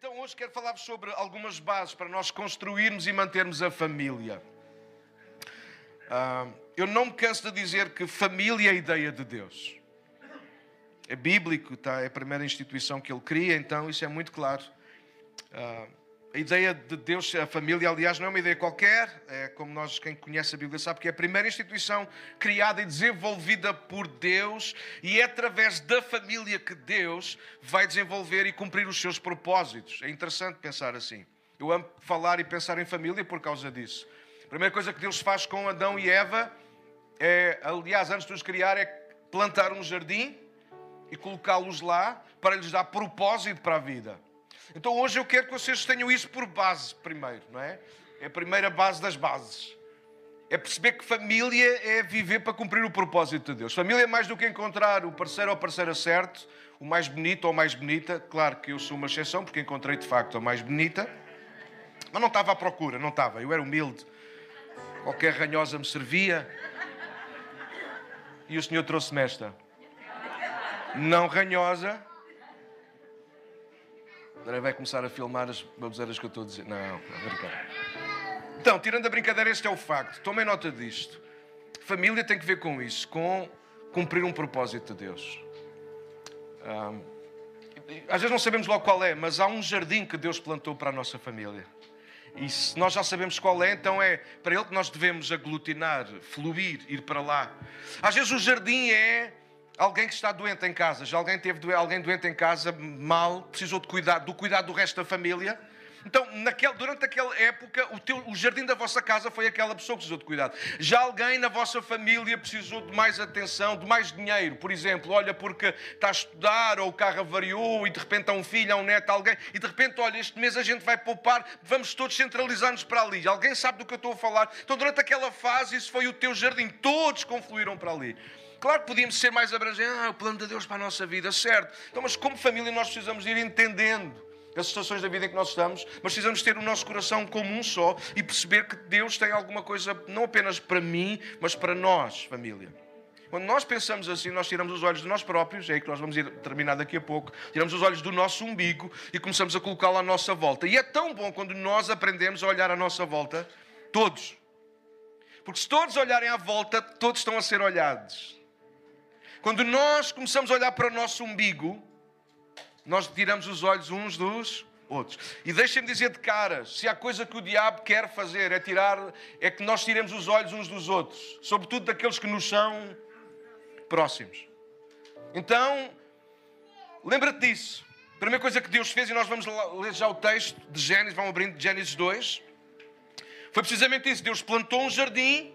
Então hoje quero falar-vos sobre algumas bases para nós construirmos e mantermos a família. Ah, eu não me canso de dizer que família é a ideia de Deus. É bíblico, tá? é a primeira instituição que Ele cria, então isso é muito claro. Ah, a ideia de Deus, a família, aliás, não é uma ideia qualquer, é como nós, quem conhece a Bíblia, sabe que é a primeira instituição criada e desenvolvida por Deus e é através da família que Deus vai desenvolver e cumprir os seus propósitos. É interessante pensar assim. Eu amo falar e pensar em família por causa disso. A primeira coisa que Deus faz com Adão e Eva é, aliás, antes de os criar, é plantar um jardim e colocá-los lá para lhes dar propósito para a vida. Então hoje eu quero que vocês tenham isso por base primeiro, não é? É a primeira base das bases. É perceber que família é viver para cumprir o propósito de Deus. Família é mais do que encontrar o parceiro ou a parceira certo, o mais bonito ou a mais bonita. Claro que eu sou uma exceção, porque encontrei de facto a mais bonita. Mas não estava à procura, não estava. Eu era humilde. Qualquer ranhosa me servia. E o Senhor trouxe-me esta. Não ranhosa, Agora vai começar a filmar as baboseiras que eu estou a dizer. Não, não, brincar. Então, tirando a brincadeira, este é o facto. Tomem nota disto. Família tem que ver com isso, com cumprir um propósito de Deus. Um, às vezes não sabemos logo qual é, mas há um jardim que Deus plantou para a nossa família. E se nós já sabemos qual é, então é para ele que nós devemos aglutinar, fluir, ir para lá. Às vezes o jardim é Alguém que está doente em casa, já alguém teve alguém doente em casa, mal, precisou de cuidado, do cuidado do resto da família. Então, naquele, durante aquela época, o, teu, o jardim da vossa casa foi aquela pessoa que precisou de cuidado. Já alguém na vossa família precisou de mais atenção, de mais dinheiro. Por exemplo, olha, porque está a estudar, ou o carro avariou, e de repente há um filho, há um neto, há alguém, e de repente, olha, este mês a gente vai poupar, vamos todos centralizar-nos para ali. Alguém sabe do que eu estou a falar? Então, durante aquela fase, isso foi o teu jardim. Todos confluíram para ali. Claro que podíamos ser mais abrangentes, ah, o plano de Deus para a nossa vida, certo. Então, mas como família nós precisamos ir entendendo as situações da vida em que nós estamos, mas precisamos ter o nosso coração como um só e perceber que Deus tem alguma coisa não apenas para mim, mas para nós, família. Quando nós pensamos assim, nós tiramos os olhos de nós próprios, é aí que nós vamos ir terminar daqui a pouco, tiramos os olhos do nosso umbigo e começamos a colocá-lo à nossa volta. E é tão bom quando nós aprendemos a olhar à nossa volta, todos. Porque se todos olharem à volta, todos estão a ser olhados. Quando nós começamos a olhar para o nosso umbigo, nós tiramos os olhos uns dos outros. E deixem-me dizer de caras, se há coisa que o diabo quer fazer é tirar, é que nós tiremos os olhos uns dos outros, sobretudo daqueles que nos são próximos. Então, lembra-te disso. A primeira coisa que Deus fez, e nós vamos ler já o texto de Gênesis, vamos abrindo Gênesis 2, foi precisamente isso. Deus plantou um jardim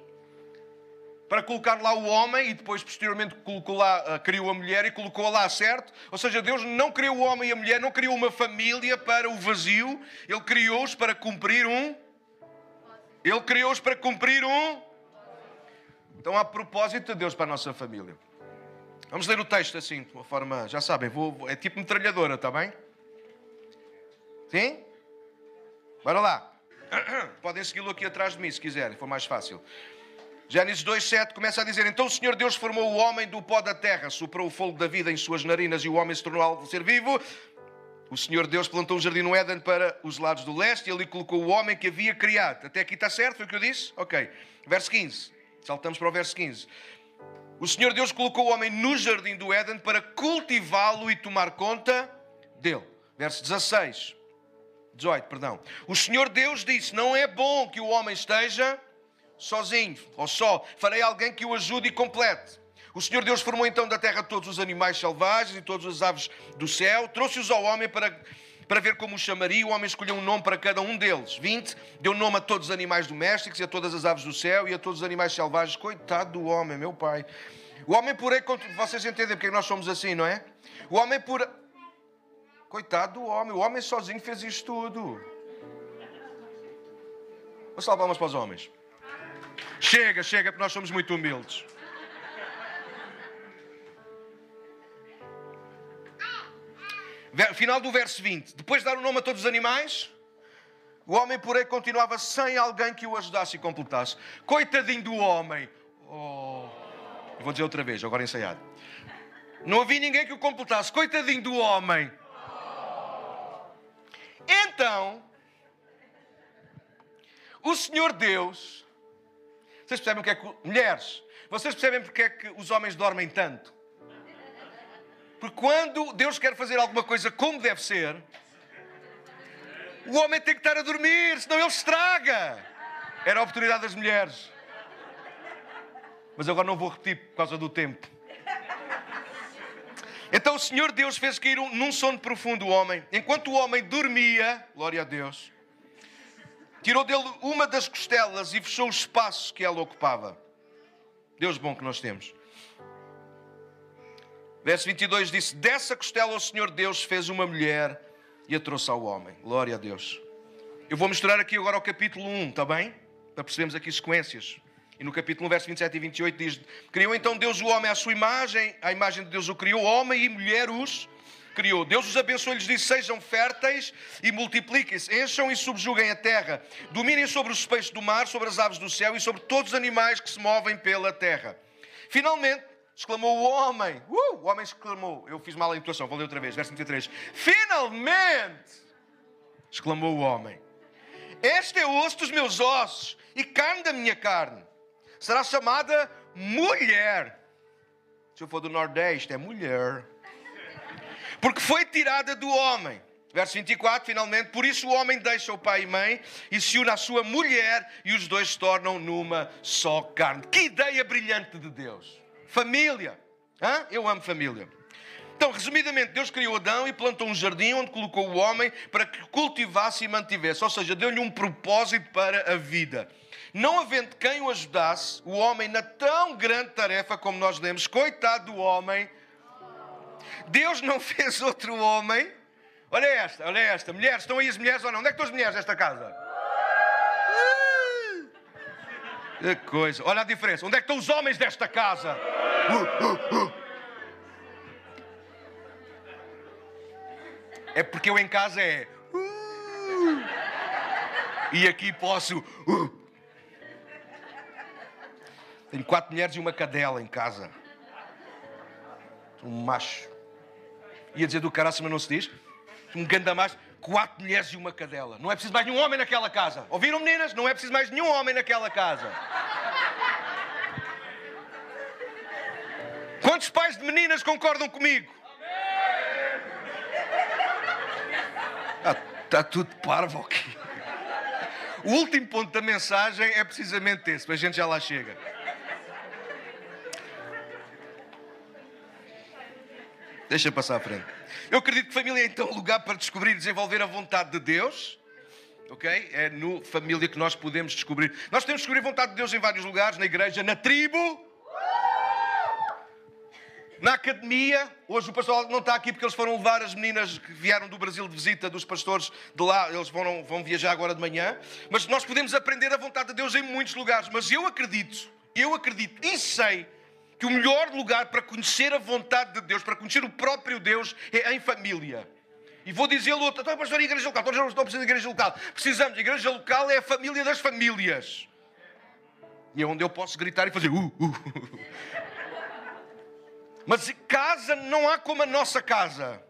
para colocar lá o homem e depois posteriormente colocou lá, uh, criou a mulher e colocou-a lá, certo? Ou seja, Deus não criou o homem e a mulher, não criou uma família para o vazio, Ele criou-os para cumprir um. Ele criou-os para cumprir um. Então há propósito de Deus para a nossa família. Vamos ler o texto assim, de uma forma, já sabem, vou, é tipo metralhadora, está bem? Sim? Bora lá. Podem segui-lo aqui atrás de mim se quiserem, for mais fácil. Gênesis 2,7 começa a dizer: Então o Senhor Deus formou o homem do pó da terra, soprou o fogo da vida em suas narinas e o homem se tornou algo ser vivo. O Senhor Deus plantou um jardim no Éden para os lados do leste e ali colocou o homem que havia criado. Até aqui está certo? Foi o que eu disse? Ok. Verso 15. Saltamos para o verso 15. O Senhor Deus colocou o homem no jardim do Éden para cultivá-lo e tomar conta dele. Verso 16. 18, perdão. O Senhor Deus disse: Não é bom que o homem esteja sozinho ou só. Farei alguém que o ajude e complete. O Senhor Deus formou então da terra todos os animais selvagens e todas as aves do céu, trouxe-os ao homem para, para ver como os chamaria. O homem escolheu um nome para cada um deles. 20. Deu nome a todos os animais domésticos e a todas as aves do céu e a todos os animais selvagens. Coitado do homem, meu pai. O homem, porém, vocês entendem porque nós somos assim, não é? O homem, por. Coitado do homem, o homem sozinho fez isto tudo. Vamos salvar palmas para os homens. Chega, chega, porque nós somos muito humildes. Final do verso 20. Depois de dar o nome a todos os animais, o homem, porém, continuava sem alguém que o ajudasse e completasse. Coitadinho do homem. Oh. Vou dizer outra vez, agora ensaiado. Não havia ninguém que o completasse. Coitadinho do homem. então, o Senhor Deus, vocês percebem o que é que. Mulheres, vocês percebem porque é que os homens dormem tanto? Porque quando Deus quer fazer alguma coisa como deve ser, o homem tem que estar a dormir, senão ele estraga. Era a oportunidade das mulheres. Mas agora não vou repetir por causa do tempo. Então o Senhor Deus fez cair num sono profundo o homem. Enquanto o homem dormia, glória a Deus, tirou dele uma das costelas e fechou o espaço que ela ocupava. Deus bom que nós temos. Verso 22 disse: Dessa costela o Senhor Deus fez uma mulher e a trouxe ao homem. Glória a Deus. Eu vou mostrar aqui agora o capítulo 1, está bem? Para percebermos aqui sequências. E no capítulo 1, verso 27 e 28 diz: Criou então Deus o homem à sua imagem, a imagem de Deus o criou, homem e mulher os criou. Deus os abençoou e lhes disse: Sejam férteis e multipliquem-se, encham e subjuguem a terra, dominem sobre os peixes do mar, sobre as aves do céu e sobre todos os animais que se movem pela terra. Finalmente, exclamou o homem, uh, o homem exclamou, eu fiz mal a intuação, vou ler outra vez, verso 23. Finalmente, exclamou o homem, este é o osso dos meus ossos e carne da minha carne será chamada mulher. Se eu for do Nordeste, é mulher. Porque foi tirada do homem. Verso 24, finalmente, por isso o homem deixa o pai e mãe e se une à sua mulher e os dois se tornam numa só carne. Que ideia brilhante de Deus! Família! Hã? Eu amo família. Então, resumidamente, Deus criou Adão e plantou um jardim onde colocou o homem para que cultivasse e mantivesse, ou seja, deu-lhe um propósito para a vida. Não havendo quem o ajudasse, o homem na tão grande tarefa como nós lemos, coitado do homem, Deus não fez outro homem. Olha esta, olha esta. Mulheres, estão aí as mulheres ou não? Onde é que estão as mulheres desta casa? Que coisa. Olha a diferença. Onde é que estão os homens desta casa? É porque eu em casa é. E aqui posso. Tenho quatro mulheres e uma cadela em casa. Um macho. Ia dizer do caraço, mas não se diz. Um macho. Quatro mulheres e uma cadela. Não é preciso mais nenhum homem naquela casa. Ouviram, meninas? Não é preciso mais nenhum homem naquela casa. Quantos pais de meninas concordam comigo? Está tá tudo parvo aqui. O último ponto da mensagem é precisamente esse, mas a gente já lá chega. Deixa passar à frente. Eu acredito que família é então lugar para descobrir e desenvolver a vontade de Deus. Ok? É no família que nós podemos descobrir. Nós podemos descobrir a vontade de Deus em vários lugares, na igreja, na tribo, na academia. Hoje o pastor não está aqui porque eles foram levar as meninas que vieram do Brasil de visita dos pastores de lá. Eles vão, vão viajar agora de manhã. Mas nós podemos aprender a vontade de Deus em muitos lugares. Mas eu acredito, eu acredito e sei que o melhor lugar para conhecer a vontade de Deus, para conhecer o próprio Deus, é em família. E vou outra, então, pastor, a igreja local, todos não precisamos de igreja local. Precisamos, a igreja local é a família das famílias. E é onde eu posso gritar e fazer uh, uh. Mas casa não há como a nossa casa.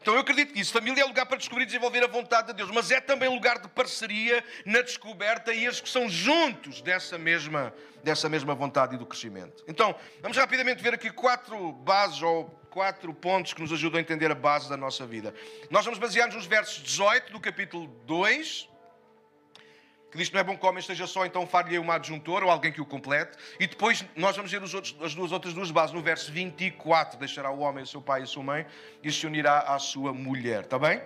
Então eu acredito que isso. Família é lugar para descobrir e desenvolver a vontade de Deus, mas é também lugar de parceria na descoberta e execução juntos dessa mesma, dessa mesma vontade e do crescimento. Então, vamos rapidamente ver aqui quatro bases ou quatro pontos que nos ajudam a entender a base da nossa vida. Nós vamos basear-nos nos versos 18 do capítulo 2 que diz que não é bom que o homem esteja só, então far-lhe uma adjuntor ou alguém que o complete. E depois nós vamos ver outros, as duas outras duas bases. No verso 24, deixará o homem o seu pai e a sua mãe e se unirá à sua mulher. Está bem?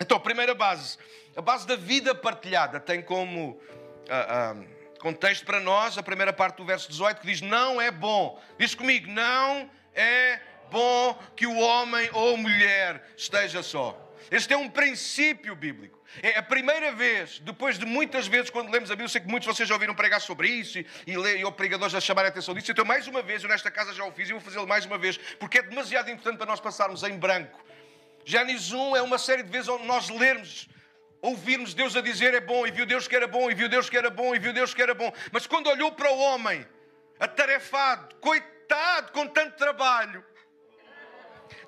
Então, a primeira base, a base da vida partilhada, tem como uh, uh, contexto para nós a primeira parte do verso 18 que diz: Não é bom. Diz comigo: Não é bom que o homem ou mulher esteja só. Este é um princípio bíblico. É a primeira vez, depois de muitas vezes, quando lemos a Bíblia, sei que muitos de vocês já ouviram pregar sobre isso e, e, e o pregador já chamar a atenção disso. Então, mais uma vez, eu nesta casa já o fiz e vou fazê-lo mais uma vez, porque é demasiado importante para nós passarmos em branco. Gênesis 1 é uma série de vezes onde nós lermos, ouvirmos Deus a dizer é bom, e viu Deus que era bom, e viu Deus que era bom, e viu Deus que era bom. Mas quando olhou para o homem, atarefado, coitado, com tanto trabalho,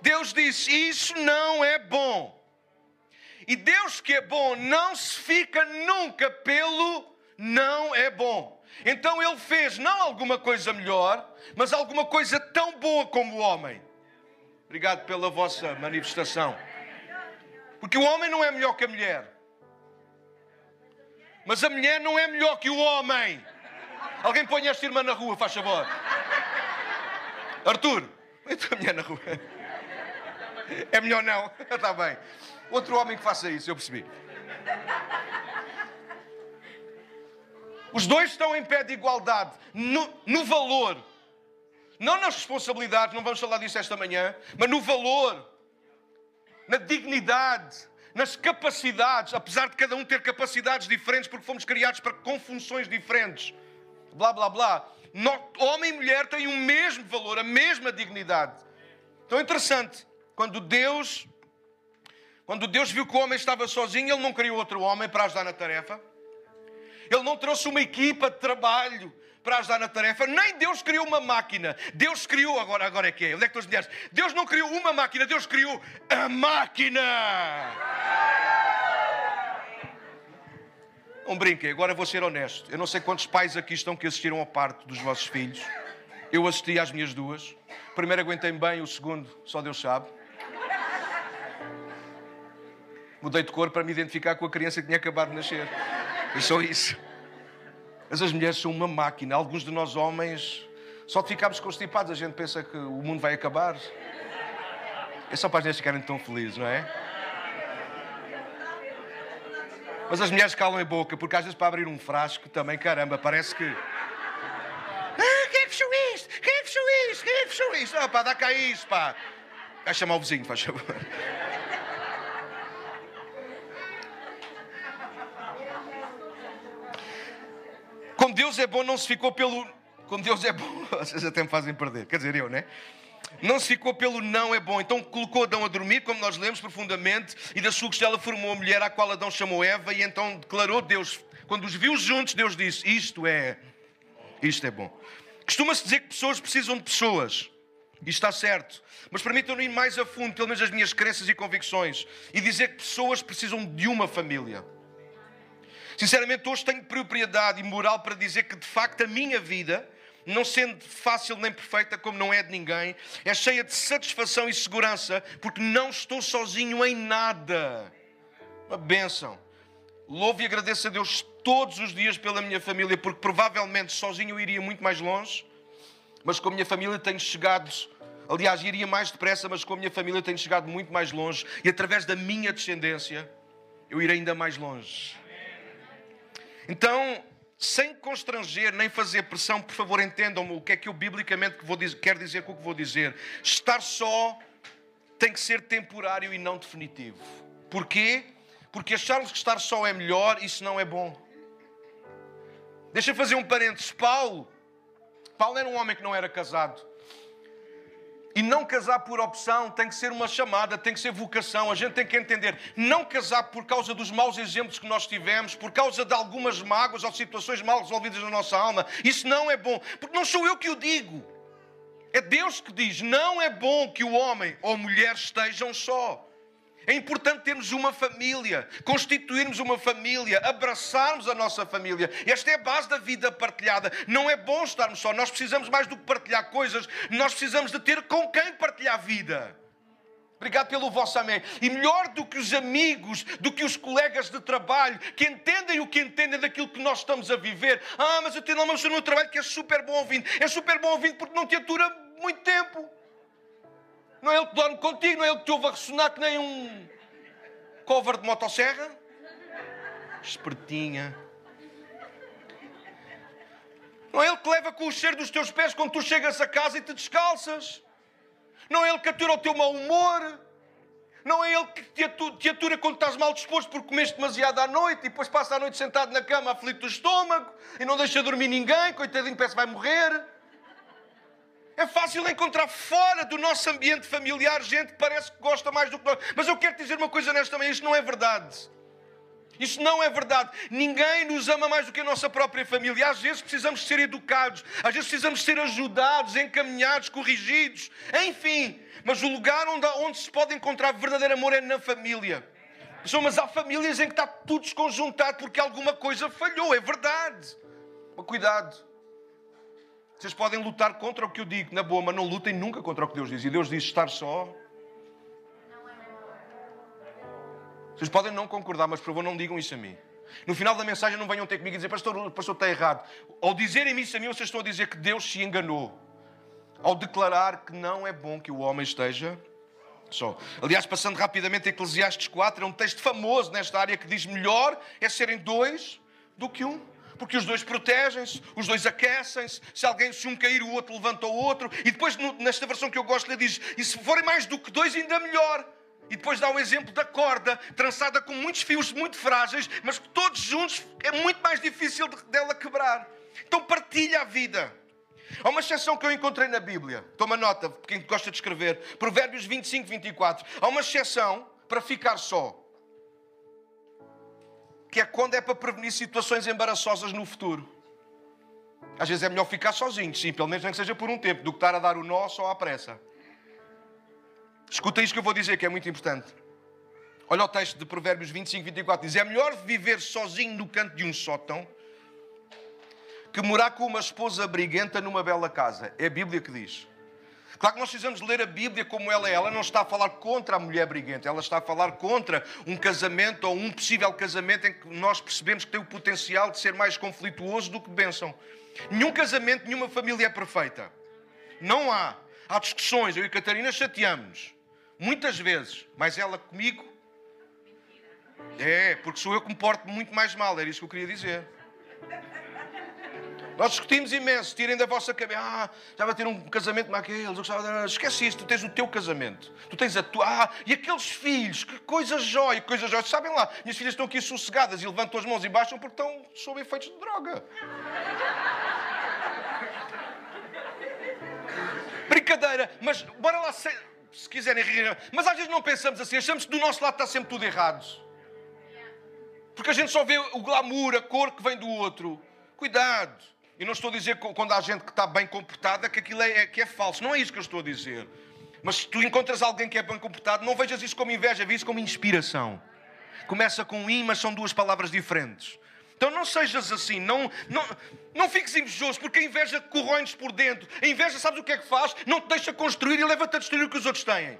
Deus disse: Isso não é bom. E Deus que é bom não se fica nunca pelo não é bom. Então ele fez não alguma coisa melhor, mas alguma coisa tão boa como o homem. Obrigado pela vossa manifestação. Porque o homem não é melhor que a mulher. Mas a mulher não é melhor que o homem. Alguém põe esta irmã na rua, faz favor. Arthur, põe a mulher na rua. É melhor não. Está bem. Outro homem que faça isso, eu percebi. Os dois estão em pé de igualdade no, no valor. Não nas responsabilidades, não vamos falar disso esta manhã, mas no valor, na dignidade, nas capacidades, apesar de cada um ter capacidades diferentes, porque fomos criados para, com funções diferentes. Blá, blá, blá. Homem e mulher têm o mesmo valor, a mesma dignidade. Então é interessante, quando Deus, quando Deus viu que o homem estava sozinho, Ele não criou outro homem para ajudar na tarefa. Ele não trouxe uma equipa de trabalho para ajudar na tarefa. Nem Deus criou uma máquina. Deus criou, agora, agora é que é. Onde é que estão as mulheres? Deus não criou uma máquina, Deus criou a máquina. Não brinquem, agora vou ser honesto. Eu não sei quantos pais aqui estão que assistiram ao parto dos vossos filhos. Eu assisti às minhas duas. O primeiro aguentei bem, o segundo só Deus sabe. Mudei de cor para me identificar com a criança que tinha acabado de nascer. É só isso. Mas as mulheres são uma máquina. Alguns de nós homens só ficamos constipados. A gente pensa que o mundo vai acabar. É só para as mulheres ficarem tão felizes, não é? Mas as mulheres calam a boca, porque às vezes para abrir um frasco também, caramba, parece que. Ah, quem é fechou isto? Quem é fechou isto? Quem é fechou isto? Ah, pá, dá cá isso, pá. Vai chamar o vizinho, faz favor. Como Deus é bom, não se ficou pelo. Como Deus é bom, vocês até me fazem perder. Quer dizer, eu, né? Não se ficou pelo não é bom. Então colocou Adão a dormir, como nós lemos profundamente, e da sua costela formou a mulher, à qual Adão chamou Eva, e então declarou Deus. Quando os viu juntos, Deus disse: Isto é. Isto é bom. Costuma-se dizer que pessoas precisam de pessoas. E está certo. Mas permitam-me ir mais a fundo, pelo menos as minhas crenças e convicções, e dizer que pessoas precisam de uma família. Sinceramente, hoje tenho propriedade e moral para dizer que, de facto, a minha vida, não sendo fácil nem perfeita, como não é de ninguém, é cheia de satisfação e segurança, porque não estou sozinho em nada. Uma bênção. Louvo e agradeço a Deus todos os dias pela minha família, porque provavelmente sozinho eu iria muito mais longe, mas com a minha família tenho chegado. Aliás, iria mais depressa, mas com a minha família tenho chegado muito mais longe, e através da minha descendência eu irei ainda mais longe. Então, sem constranger nem fazer pressão, por favor, entendam-me o que é que eu biblicamente dizer, quero dizer com o que vou dizer. Estar só tem que ser temporário e não definitivo. Porquê? Porque acharmos que estar só é melhor, isso não é bom. Deixa eu fazer um parênteses. Paulo, Paulo era um homem que não era casado. E não casar por opção tem que ser uma chamada, tem que ser vocação. A gente tem que entender. Não casar por causa dos maus exemplos que nós tivemos, por causa de algumas mágoas ou situações mal resolvidas na nossa alma. Isso não é bom. Porque não sou eu que o digo. É Deus que diz: não é bom que o homem ou mulher estejam só. É importante termos uma família, constituirmos uma família, abraçarmos a nossa família. Esta é a base da vida partilhada. Não é bom estarmos só. Nós precisamos mais do que partilhar coisas, nós precisamos de ter com quem partilhar a vida. Obrigado pelo vosso amém. E melhor do que os amigos, do que os colegas de trabalho, que entendem o que entendem daquilo que nós estamos a viver. Ah, mas eu tenho uma pessoa no trabalho que é super bom ouvindo. É super bom ouvindo porque não te atura muito tempo. Não é ele que dorme contigo, não é ele que te ouve a ressonar que nem um cover de motosserra. Espertinha. Não é ele que leva com o cheiro dos teus pés quando tu chegas a casa e te descalças. Não é ele que atura o teu mau humor. Não é ele que te atura, te atura quando estás mal disposto porque comeste demasiado à noite e depois passa a noite sentado na cama aflito do estômago e não deixa dormir ninguém, coitadinho, parece que vai morrer. É fácil encontrar fora do nosso ambiente familiar gente que parece que gosta mais do que nós. Mas eu quero dizer uma coisa nesta manhã: isto não é verdade. Isso não é verdade. Ninguém nos ama mais do que a nossa própria família. Às vezes precisamos ser educados, às vezes precisamos ser ajudados, encaminhados, corrigidos, enfim. Mas o lugar onde, onde se pode encontrar verdadeiro amor é na família. Mas há famílias em que está tudo desconjuntado porque alguma coisa falhou, é verdade. Mas cuidado. Vocês podem lutar contra o que eu digo, na boa, mas não lutem nunca contra o que Deus diz. E Deus diz estar só. Vocês podem não concordar, mas por favor não digam isso a mim. No final da mensagem não venham ter comigo e dizer, pastor, o pastor está errado. Ao dizerem isso a mim, vocês estão a dizer que Deus se enganou. Ao declarar que não é bom que o homem esteja só. Aliás, passando rapidamente a Eclesiastes 4, é um texto famoso nesta área que diz melhor é serem dois do que um porque os dois protegem-se, os dois aquecem-se. Se alguém, se um cair, o outro levanta o outro. E depois, nesta versão que eu gosto, ele diz: e se forem mais do que dois, ainda melhor. E depois dá o exemplo da corda, trançada com muitos fios muito frágeis, mas que todos juntos é muito mais difícil dela quebrar. Então partilha a vida. Há uma exceção que eu encontrei na Bíblia. Toma nota, quem gosta de escrever. Provérbios 25, 24. Há uma exceção para ficar só que é quando é para prevenir situações embaraçosas no futuro. Às vezes é melhor ficar sozinho, sim, pelo menos nem que seja por um tempo, do que estar a dar o nó só à pressa. Escuta isto que eu vou dizer, que é muito importante. Olha o texto de Provérbios 25, 24. Diz: É melhor viver sozinho no canto de um sótão que morar com uma esposa briguenta numa bela casa. É a Bíblia que diz. Claro que nós precisamos ler a Bíblia como ela é. Ela não está a falar contra a mulher briguenta, ela está a falar contra um casamento ou um possível casamento em que nós percebemos que tem o potencial de ser mais conflituoso do que bênção. Nenhum casamento, nenhuma família é perfeita. Não há. Há discussões. Eu e a Catarina chateamos. Muitas vezes. Mas ela comigo. É, porque sou eu que me porto muito mais mal. Era isso que eu queria dizer. Nós discutimos imenso, tirem da vossa cabeça. Ah, já vai ter um casamento como aqueles. Esquece isso, tu tens o teu casamento. Tu tens a tua. Ah, e aqueles filhos, que coisa jóia, que coisa jóia. Sabem lá, minhas filhas estão aqui sossegadas e levantam as mãos e baixam porque estão sob efeitos de droga. Brincadeira, mas bora lá se, se quiserem rir. Mas às vezes não pensamos assim, achamos que do nosso lado está sempre tudo errado. Porque a gente só vê o glamour, a cor que vem do outro. Cuidado. E não estou a dizer quando há gente que está bem comportada que aquilo é, que é falso. Não é isso que eu estou a dizer. Mas se tu encontras alguém que é bem comportado, não vejas isso como inveja, vejas isso como inspiração. Começa com i, mas são duas palavras diferentes. Então não sejas assim, não, não, não fiques invejoso, porque a inveja corrói-nos por dentro. A inveja, sabes o que é que faz? Não te deixa construir e leva-te a destruir o que os outros têm.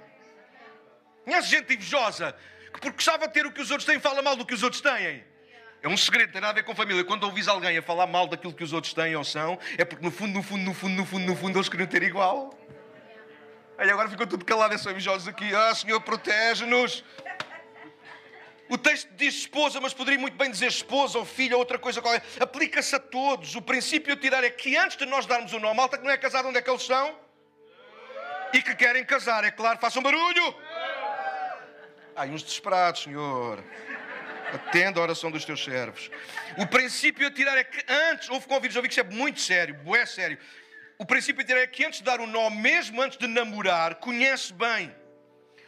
Conheces gente invejosa que, porque gostava de ter o que os outros têm, fala mal do que os outros têm. É um segredo, tem nada a ver com família. Quando ouvis alguém a falar mal daquilo que os outros têm ou são, é porque no fundo, no fundo, no fundo, no fundo, no fundo, eles queriam ter igual. Aí agora ficou tudo calado, é só invejosos aqui. Ah, Senhor, protege-nos. O texto diz esposa, mas poderia muito bem dizer esposa ou filha ou outra coisa qualquer. Aplica-se a todos. O princípio a tirar é que antes de nós darmos o nome, malta que não é casada, onde é que eles são? E que querem casar, é claro, façam barulho. Ai, uns desesperados, Senhor. Atenda a oração dos teus servos. O princípio a tirar é que antes, houve convites, eu vi que isto é muito sério, é sério. O princípio a tirar é que antes de dar o nó, mesmo antes de namorar, conhece bem.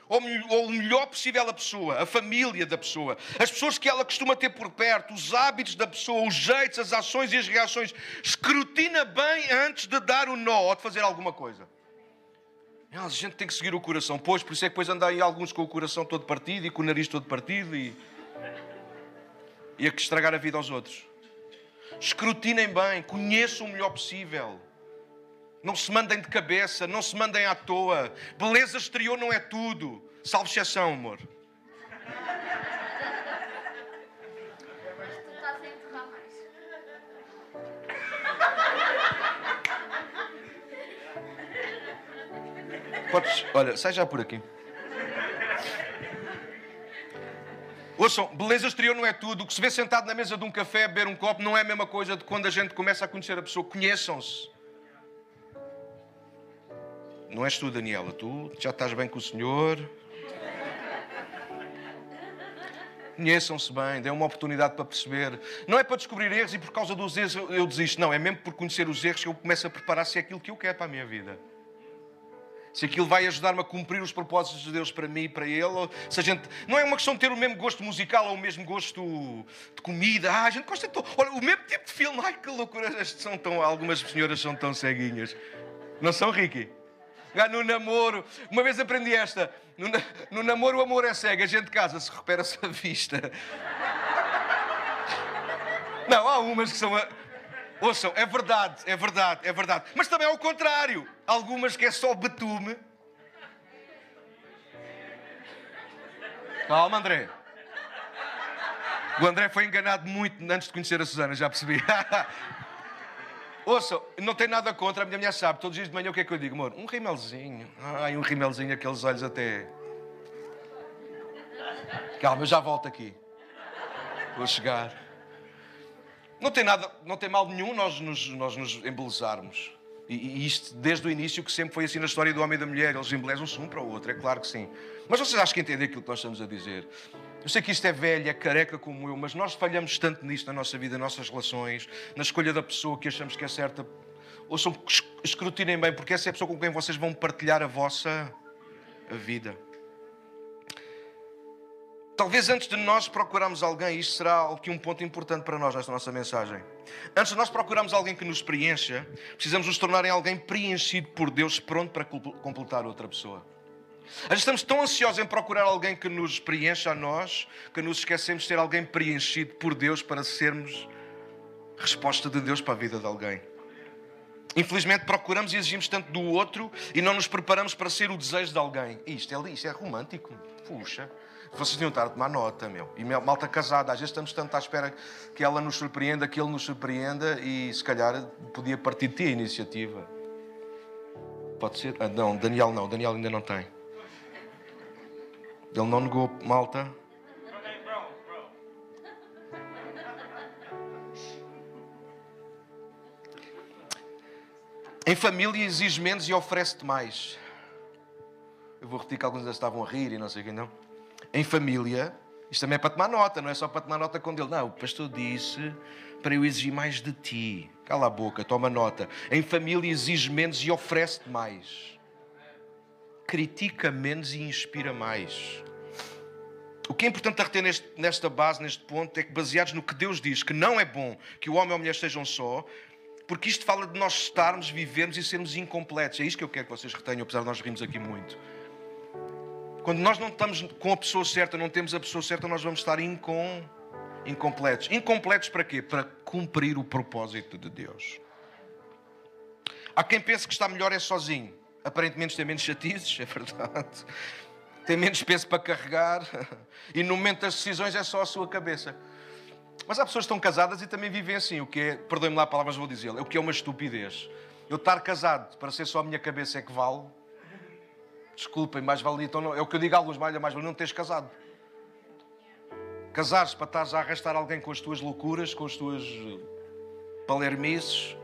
Ou, ou o melhor possível a pessoa, a família da pessoa, as pessoas que ela costuma ter por perto, os hábitos da pessoa, os jeitos, as ações e as reações. Escrutina bem antes de dar o nó ou de fazer alguma coisa. A gente tem que seguir o coração, pois, por isso é que depois anda aí alguns com o coração todo partido e com o nariz todo partido e e a que estragar a vida aos outros. Escrutinem bem, conheçam o melhor possível. Não se mandem de cabeça, não se mandem à toa. Beleza exterior não é tudo, salvo exceção, amor. Podes, olha, sai já por aqui. Ouçam, beleza exterior não é tudo. O que se vê sentado na mesa de um café, beber um copo, não é a mesma coisa de quando a gente começa a conhecer a pessoa. Conheçam-se. Não és tu, Daniela. Tu já estás bem com o Senhor. Conheçam-se bem, dêem uma oportunidade para perceber. Não é para descobrir erros e por causa dos erros eu desisto. Não, é mesmo por conhecer os erros que eu começo a preparar se é aquilo que eu quero para a minha vida se aquilo vai ajudar-me a cumprir os propósitos de Deus para mim e para ele, se a gente. Não é uma questão de ter o mesmo gosto musical ou o mesmo gosto de comida. Ah, a gente gosta de. Olha, o mesmo tipo de filme. Ai, que loucura. São tão... Algumas senhoras são tão ceguinhas. Não são, Ricky? Ah, no namoro. Uma vez aprendi esta. No, no namoro o amor é cego, a gente casa-se, recupera-se a vista. Não, há umas que são. A... Ouçam, é verdade, é verdade, é verdade. Mas também é o contrário. Algumas que é só betume. Calma, André. O André foi enganado muito antes de conhecer a Susana, já percebi. Ouçam, não tem nada contra, a minha mulher sabe. Todos os dias de manhã o que é que eu digo, amor? Um rimelzinho. Ai, um rimelzinho, aqueles olhos até. Calma, eu já volto aqui. Vou chegar. Não tem nada, não tem mal nenhum nós nos, nós nos embelezarmos. E, e isto desde o início que sempre foi assim na história do homem e da mulher. Eles embelezam-se um para o outro, é claro que sim. Mas vocês acham que entendem aquilo que nós estamos a dizer? Eu sei que isto é velho, é careca como eu, mas nós falhamos tanto nisto na nossa vida, nas nossas relações, na escolha da pessoa que achamos que é certa. Ouçam, escrutinem bem, porque essa é a pessoa com quem vocês vão partilhar a vossa vida. Talvez antes de nós procurarmos alguém, isto será aqui um ponto importante para nós nesta nossa mensagem. Antes de nós procurarmos alguém que nos preencha, precisamos nos tornar em alguém preenchido por Deus, pronto para completar outra pessoa. Vezes estamos tão ansiosos em procurar alguém que nos preencha a nós, que nos esquecemos de ser alguém preenchido por Deus para sermos resposta de Deus para a vida de alguém. Infelizmente procuramos e exigimos tanto do outro e não nos preparamos para ser o desejo de alguém. Isto é, isto é romântico. Puxa. Vocês deviam estar a tomar nota, meu. E malta casada, às vezes estamos tanto à espera que ela nos surpreenda, que ele nos surpreenda e se calhar podia partir de ti a iniciativa. Pode ser? Ah, não, Daniel não, Daniel ainda não tem. Ele não negou malta. Em família exige menos e oferece-te mais. Eu vou repetir que alguns já estavam a rir e não sei o que não em família, isto também é para tomar nota, não é só para tomar nota com ele. Não, o pastor disse para eu exigir mais de ti. Cala a boca, toma nota. Em família exige menos e oferece-te mais. Critica menos e inspira mais. O que é importante a reter neste, nesta base, neste ponto, é que baseados no que Deus diz, que não é bom que o homem ou a mulher estejam só, porque isto fala de nós estarmos, vivermos e sermos incompletos. É isto que eu quero que vocês retenham, apesar de nós rimos aqui muito. Quando nós não estamos com a pessoa certa, não temos a pessoa certa, nós vamos estar incom, incompletos. Incompletos para quê? Para cumprir o propósito de Deus. Há quem pense que está melhor é sozinho. Aparentemente tem menos chatizes, é verdade. Tem menos peso para carregar. E no momento das decisões é só a sua cabeça. Mas há pessoas que estão casadas e também vivem assim, o que é, perdoem-me lá a palavra, mas vou dizer, o que é uma estupidez. Eu estar casado para ser só a minha cabeça é que vale, Desculpem, mais vale então não. É o que eu digo a alguns, mais vale não teres casado. Casar-se para estares a arrastar alguém com as tuas loucuras, com as tuas eh, palermices.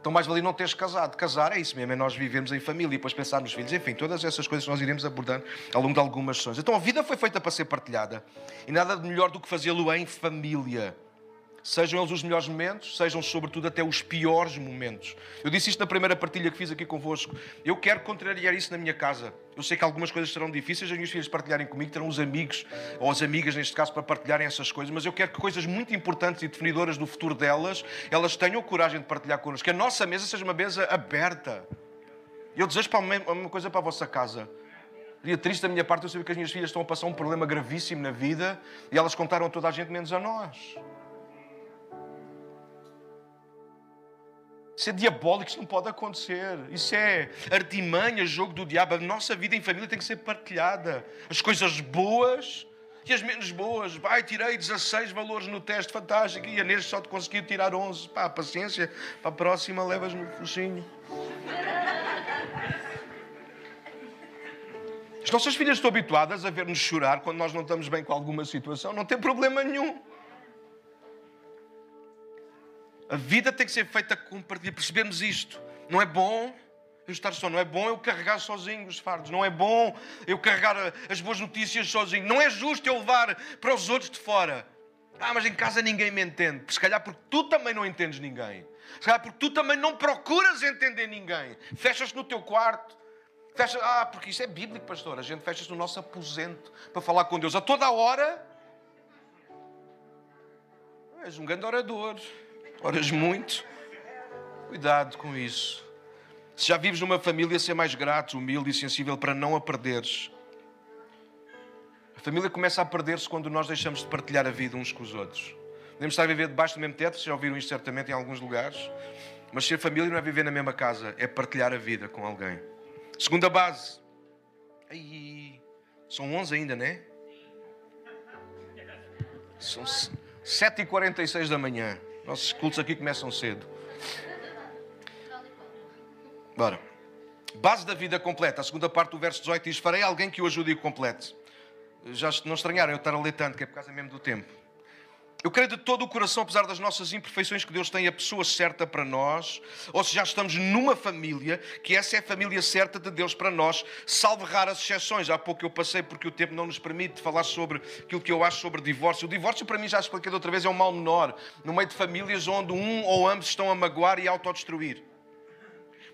Então mais vale não teres casado. Casar é isso mesmo, é nós vivemos em família e depois pensar nos filhos. Enfim, todas essas coisas nós iremos abordando ao longo de algumas sessões. Então a vida foi feita para ser partilhada. E nada de melhor do que fazê-lo em família. Sejam eles os melhores momentos, sejam sobretudo até os piores momentos. Eu disse isto na primeira partilha que fiz aqui convosco. Eu quero contrariar isso na minha casa. Eu sei que algumas coisas serão difíceis, as minhas filhas partilharem comigo, terão os amigos, ou as amigas neste caso, para partilharem essas coisas, mas eu quero que coisas muito importantes e definidoras do futuro delas, elas tenham coragem de partilhar connosco. Que a nossa mesa seja uma mesa aberta. Eu desejo para uma coisa para a vossa casa. Seria triste da minha parte eu saber que as minhas filhas estão a passar um problema gravíssimo na vida e elas contaram a toda a gente menos a nós. Isso é diabólico, isso não pode acontecer. Isso é artimanha, jogo do diabo. A nossa vida em família tem que ser partilhada. As coisas boas e as menos boas. Vai, tirei 16 valores no teste, fantástico. E a neste só te conseguiu tirar 11. Pá, paciência. Para a próxima, levas-me o focinho. As nossas filhas estão habituadas a ver-nos chorar quando nós não estamos bem com alguma situação. Não tem problema nenhum. A vida tem que ser feita com partilha. Percebemos isto. Não é bom eu estar só. Não é bom eu carregar sozinho os fardos. Não é bom eu carregar as boas notícias sozinho. Não é justo eu levar para os outros de fora. Ah, mas em casa ninguém me entende. Se calhar porque tu também não entendes ninguém. Se calhar porque tu também não procuras entender ninguém. Fechas-te no teu quarto. Fecha, ah, porque isso é bíblico, pastor. A gente fecha-se no nosso aposento para falar com Deus a toda hora. És um grande orador. Oras muito? Cuidado com isso. Se já vives numa família, ser mais grato, humilde e sensível para não a perderes. A família começa a perder-se quando nós deixamos de partilhar a vida uns com os outros. Podemos estar a viver debaixo do mesmo teto, vocês já ouviram isto certamente em alguns lugares. Mas ser família não é viver na mesma casa, é partilhar a vida com alguém. Segunda base. Ai, são 11 ainda, não é? São 7h46 da manhã. Nossos cultos aqui começam cedo. Bora. Base da vida completa. A segunda parte do verso 18 diz: Farei alguém que o ajude e o complete. Já não estranharam eu estar a ler tanto, que é por causa mesmo do tempo. Eu creio de todo o coração, apesar das nossas imperfeições, que Deus tem a pessoa certa para nós, ou se já estamos numa família, que essa é a família certa de Deus para nós, salve raras exceções. Há pouco eu passei porque o tempo não nos permite falar sobre aquilo que eu acho sobre divórcio. O divórcio, para mim, já expliquei outra vez, é um mal menor, no meio de famílias onde um ou ambos estão a magoar e a autodestruir.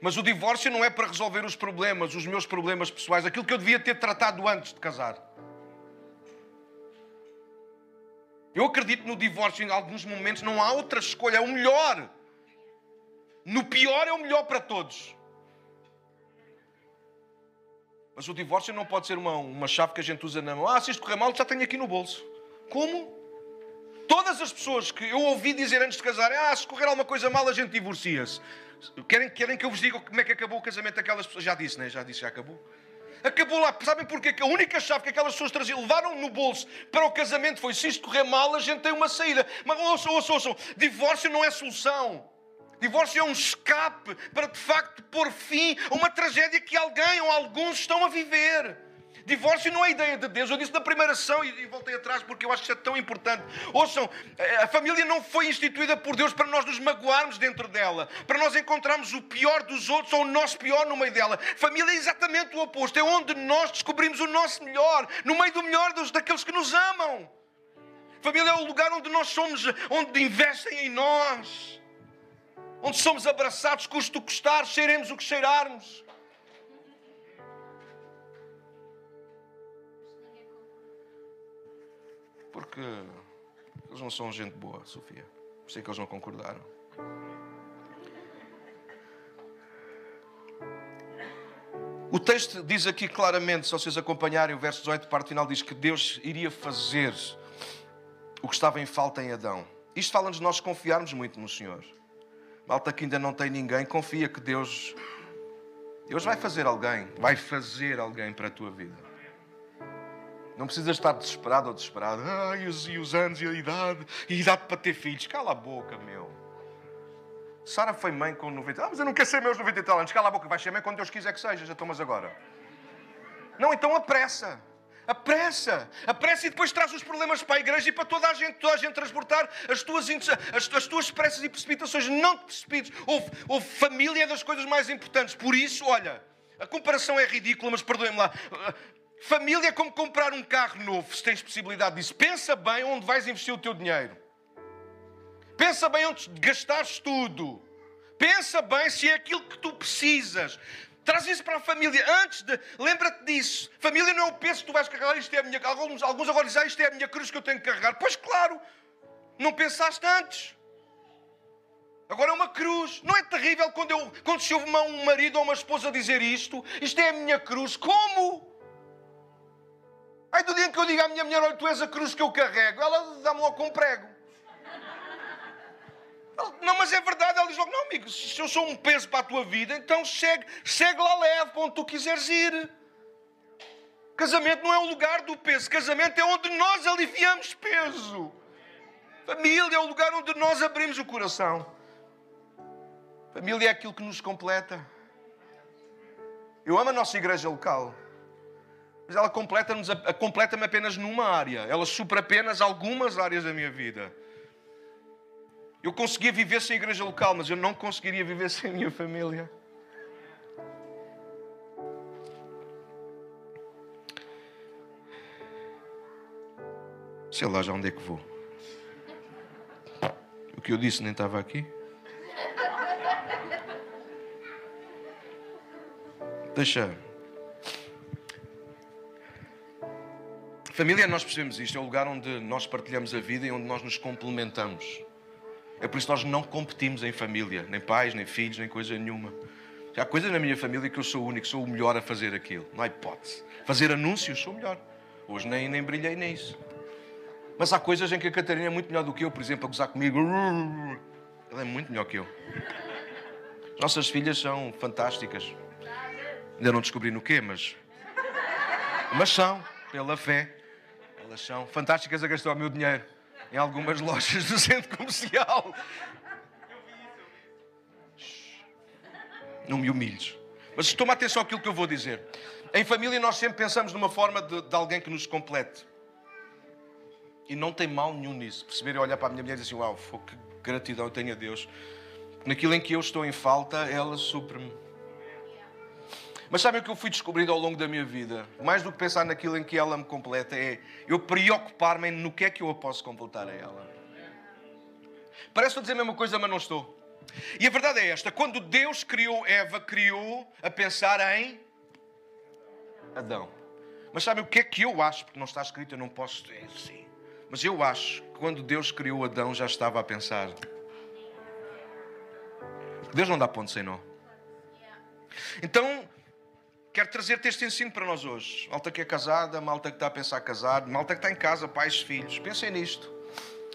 Mas o divórcio não é para resolver os problemas, os meus problemas pessoais, aquilo que eu devia ter tratado antes de casar. Eu acredito no divórcio em alguns momentos não há outra escolha, é o melhor. No pior é o melhor para todos. Mas o divórcio não pode ser uma, uma chave que a gente usa na mão. Ah, se isto correr mal, já tenho aqui no bolso. Como? Todas as pessoas que eu ouvi dizer antes de casar, ah, se correr alguma coisa mal, a gente divorcia-se. Querem, querem que eu vos diga como é que acabou o casamento daquelas pessoas? Já disse, né? Já disse, já acabou. Acabou lá. Sabem porquê? Que a única chave que aquelas pessoas traziam, levaram no bolso para o casamento foi: se isto correr mal, a gente tem uma saída. Mas ouçam, ouçam, ouçam. Divórcio não é solução. Divórcio é um escape para de facto pôr fim a uma tragédia que alguém ou alguns estão a viver. Divórcio não é ideia de Deus. Eu disse na primeira sessão e, voltei atrás porque eu acho que isso é tão importante. Ouçam, eh, a família não foi instituída por Deus para nós nos magoarmos dentro dela, para nós encontrarmos o pior dos outros ou o nosso pior no meio dela. Família é exatamente o oposto. É onde nós descobrimos o nosso melhor, no meio do melhor dos, daqueles que nos amam. Família é o lugar onde nós somos, onde investem em nós, onde somos abraçados, custo custar, cheiremos o que cheirarmos. Porque eles não são gente boa, Sofia. Por isso é que eles não concordaram. O texto diz aqui claramente, se vocês acompanharem o verso 18, parte final, diz que Deus iria fazer o que estava em falta em Adão. Isto fala-nos de nós confiarmos muito no Senhor. Malta que ainda não tem ninguém, confia que Deus, Deus vai fazer alguém, vai fazer alguém para a tua vida. Não precisas estar desesperado ou desesperado. Ai, os, e os anos e a idade, e a idade para ter filhos. Cala a boca, meu. Sara foi mãe com 90 Ah, mas eu não quero ser meus 90 e tal anos. Cala a boca, vai ser mãe quando Deus quiser que seja. Já estou, mas agora. Não, então apressa. Apressa, apressa e depois traz os problemas para a igreja e para toda a gente, toda a gente transportar as tuas, as, as tuas pressas e precipitações. Não te precipites. Houve, houve família das coisas mais importantes. Por isso, olha, a comparação é ridícula, mas perdoem-me lá. Família é como comprar um carro novo, se tens possibilidade disso. Pensa bem onde vais investir o teu dinheiro. Pensa bem onde gastares tudo. Pensa bem se é aquilo que tu precisas. Traz isso para a família. Antes de. Lembra-te disso. Família não é o peso que tu vais carregar. Isto é a minha. Alguns, alguns agora dizem, ah, isto é a minha cruz que eu tenho que carregar. Pois claro. Não pensaste antes. Agora é uma cruz. Não é terrível quando, eu, quando se ouve um marido ou uma esposa dizer isto? Isto é a minha cruz. Como? Ai, do dia em que eu digo à minha mulher, olha, tu és a cruz que eu carrego, ela dá-me logo com um prego. Não, mas é verdade, ela diz logo, não, amigo, se eu sou um peso para a tua vida, então segue, segue lá leve para onde tu quiseres ir. Casamento não é o lugar do peso, casamento é onde nós aliviamos peso. Família é o lugar onde nós abrimos o coração. Família é aquilo que nos completa. Eu amo a nossa igreja local mas ela completa-me completa apenas numa área. Ela supera apenas algumas áreas da minha vida. Eu conseguia viver sem igreja local, mas eu não conseguiria viver sem a minha família. Sei lá já onde é que vou. O que eu disse nem estava aqui. Deixa. Família, nós percebemos isto, é o lugar onde nós partilhamos a vida e onde nós nos complementamos. É por isso que nós não competimos em família, nem pais, nem filhos, nem coisa nenhuma. Há coisa na minha família que eu sou único, sou o melhor a fazer aquilo. Não há hipótese. Fazer anúncios, sou o melhor. Hoje nem, nem brilhei nisso. Mas há coisas em que a Catarina é muito melhor do que eu, por exemplo, a gozar comigo. Ela é muito melhor que eu. Nossas filhas são fantásticas. Ainda não descobri no quê, mas. Mas são, pela fé. Elas são fantásticas a gastar o meu dinheiro em algumas lojas do centro comercial. Não me humilhes. Mas toma atenção àquilo que eu vou dizer. Em família, nós sempre pensamos numa forma de, de alguém que nos complete. E não tem mal nenhum nisso. Perceber e olhar para a minha mulher e dizer assim: Uau, que gratidão eu tenho a Deus. Naquilo em que eu estou em falta, ela supre-me. Mas sabem o que eu fui descobrindo ao longo da minha vida? Mais do que pensar naquilo em que ela me completa, é eu preocupar-me no que é que eu posso completar a ela. Parece que estou a dizer a mesma coisa, mas não estou. E a verdade é esta: quando Deus criou Eva, criou a pensar em Adão. Mas sabem o que é que eu acho? Porque não está escrito, eu não posso dizer assim. Mas eu acho que quando Deus criou Adão já estava a pensar. Deus não dá ponto sem nó. Então, quero trazer-te este ensino para nós hoje. Malta que é casada, malta que está a pensar casar, malta que está em casa, pais, filhos. Pensem nisto.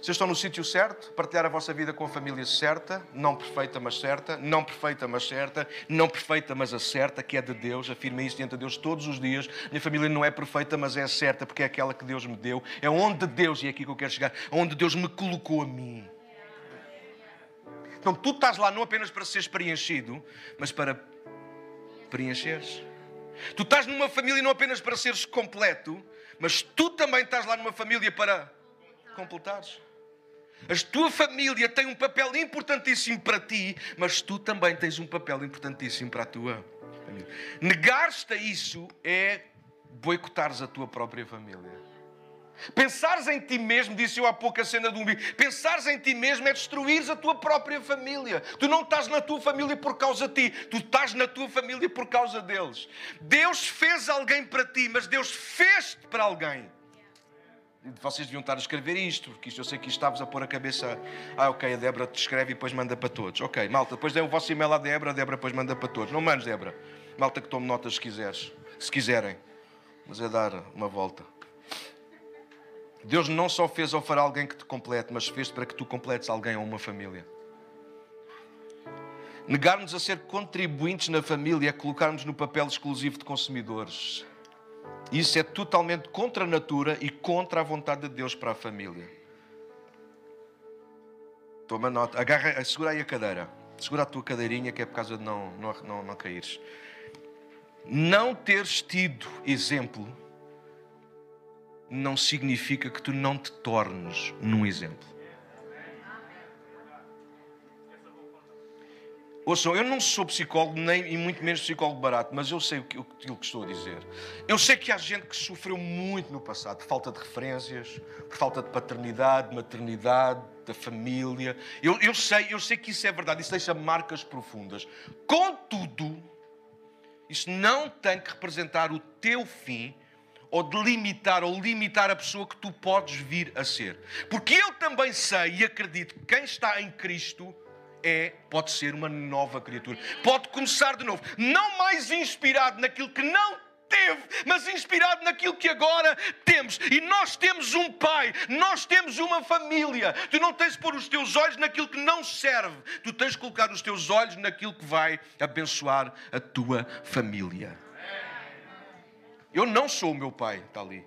Vocês estão no sítio certo, partilhar a vossa vida com a família certa, não perfeita, mas certa, não perfeita, mas certa, não perfeita, mas a certa, que é de Deus. Afirma isso diante de Deus todos os dias. Minha família não é perfeita, mas é certa, porque é aquela que Deus me deu. É onde Deus, e é aqui que eu quero chegar, onde Deus me colocou a mim. Então tu estás lá não apenas para seres preenchido, mas para preencheres. Tu estás numa família não apenas para seres completo, mas tu também estás lá numa família para completares. A tua família tem um papel importantíssimo para ti, mas tu também tens um papel importantíssimo para a tua família. Negar-te a isso é boicotares a tua própria família. Pensares em ti mesmo, disse eu há pouco a cena do umbigo, pensares em ti mesmo é destruir a tua própria família. Tu não estás na tua família por causa de ti, tu estás na tua família por causa deles. Deus fez alguém para ti, mas Deus fez-te para alguém vocês deviam estar a escrever isto, porque isto eu sei que estavas a pôr a cabeça. Ah, ok, a Débora te escreve e depois manda para todos. Ok, malta, depois dê o vosso e-mail à Débora, a Débora depois manda para todos. Não mandes, Débora. Malta que tome notas se quiseres, se quiserem. Mas é dar uma volta. Deus não só fez ou fará alguém que te complete, mas fez para que tu completes alguém ou uma família. Negarmos a ser contribuintes na família é colocarmos no papel exclusivo de consumidores. Isso é totalmente contra a natura e contra a vontade de Deus para a família. Toma nota, agarra, segura aí a cadeira. Segura a tua cadeirinha que é por causa de não, não, não, não caíres. Não teres tido exemplo não significa que tu não te tornes num exemplo. Ouçam, eu não sou psicólogo, nem e muito menos psicólogo barato, mas eu sei o que, o que estou a dizer. Eu sei que há gente que sofreu muito no passado, por falta de referências, por falta de paternidade, maternidade, da família. Eu, eu sei, eu sei que isso é verdade, isso deixa marcas profundas. Contudo, isso não tem que representar o teu fim ou delimitar ou limitar a pessoa que tu podes vir a ser. Porque eu também sei e acredito que quem está em Cristo é, pode ser uma nova criatura. Pode começar de novo. Não mais inspirado naquilo que não teve, mas inspirado naquilo que agora temos. E nós temos um pai, nós temos uma família. Tu não tens de pôr os teus olhos naquilo que não serve, tu tens de colocar os teus olhos naquilo que vai abençoar a tua família. Eu não sou o meu pai, está ali.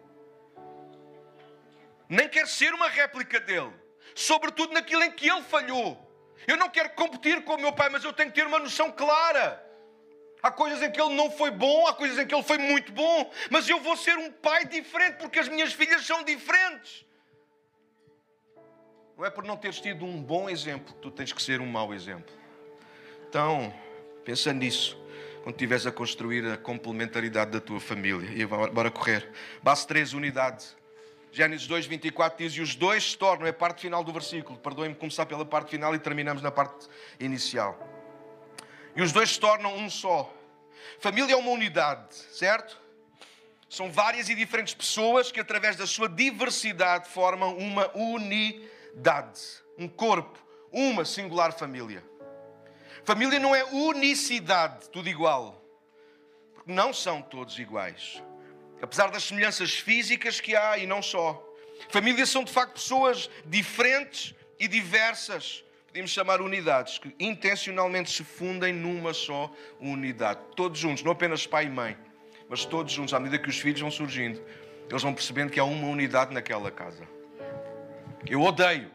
Nem quero ser uma réplica dele, sobretudo naquilo em que ele falhou. Eu não quero competir com o meu pai, mas eu tenho que ter uma noção clara. Há coisas em que ele não foi bom, há coisas em que ele foi muito bom, mas eu vou ser um pai diferente porque as minhas filhas são diferentes. Não é por não teres tido um bom exemplo que tu tens que ser um mau exemplo. Então, pensa nisso quando estiveres a construir a complementaridade da tua família. E bora correr. Base 3, unidade. Gênesis 2, 24 diz: E os dois se tornam, é a parte final do versículo. Perdoem-me começar pela parte final e terminamos na parte inicial. E os dois se tornam um só. Família é uma unidade, certo? São várias e diferentes pessoas que, através da sua diversidade, formam uma unidade, um corpo, uma singular família. Família não é unicidade, tudo igual, porque não são todos iguais Apesar das semelhanças físicas que há e não só. Famílias são de facto pessoas diferentes e diversas. Podemos chamar unidades que intencionalmente se fundem numa só unidade. Todos juntos, não apenas pai e mãe, mas todos juntos, à medida que os filhos vão surgindo, eles vão percebendo que há uma unidade naquela casa. Eu odeio.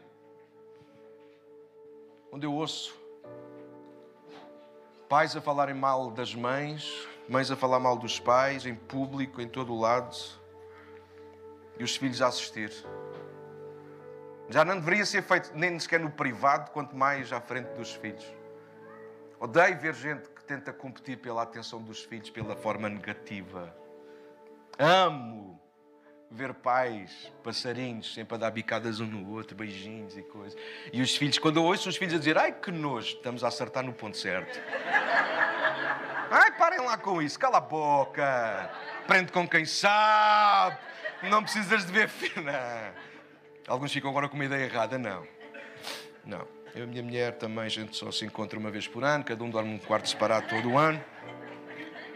Onde eu ouço pais a falarem mal das mães, mães a falar mal dos pais, em público, em todo o lado, e os filhos a assistir. Já não deveria ser feito nem sequer no privado, quanto mais à frente dos filhos. Odeio ver gente que tenta competir pela atenção dos filhos pela forma negativa. Amo ver pais, passarinhos, sempre a dar bicadas um no outro, beijinhos e coisas. E os filhos, quando eu ouço os filhos a dizer, ai que nojo, estamos a acertar no ponto certo. Ai, parem lá com isso, cala a boca, prende com quem sabe, não precisas de ver. Não. Alguns ficam agora com uma ideia errada, não. Não. Eu e a minha mulher também, a gente só se encontra uma vez por ano, cada um dorme num quarto separado todo o ano.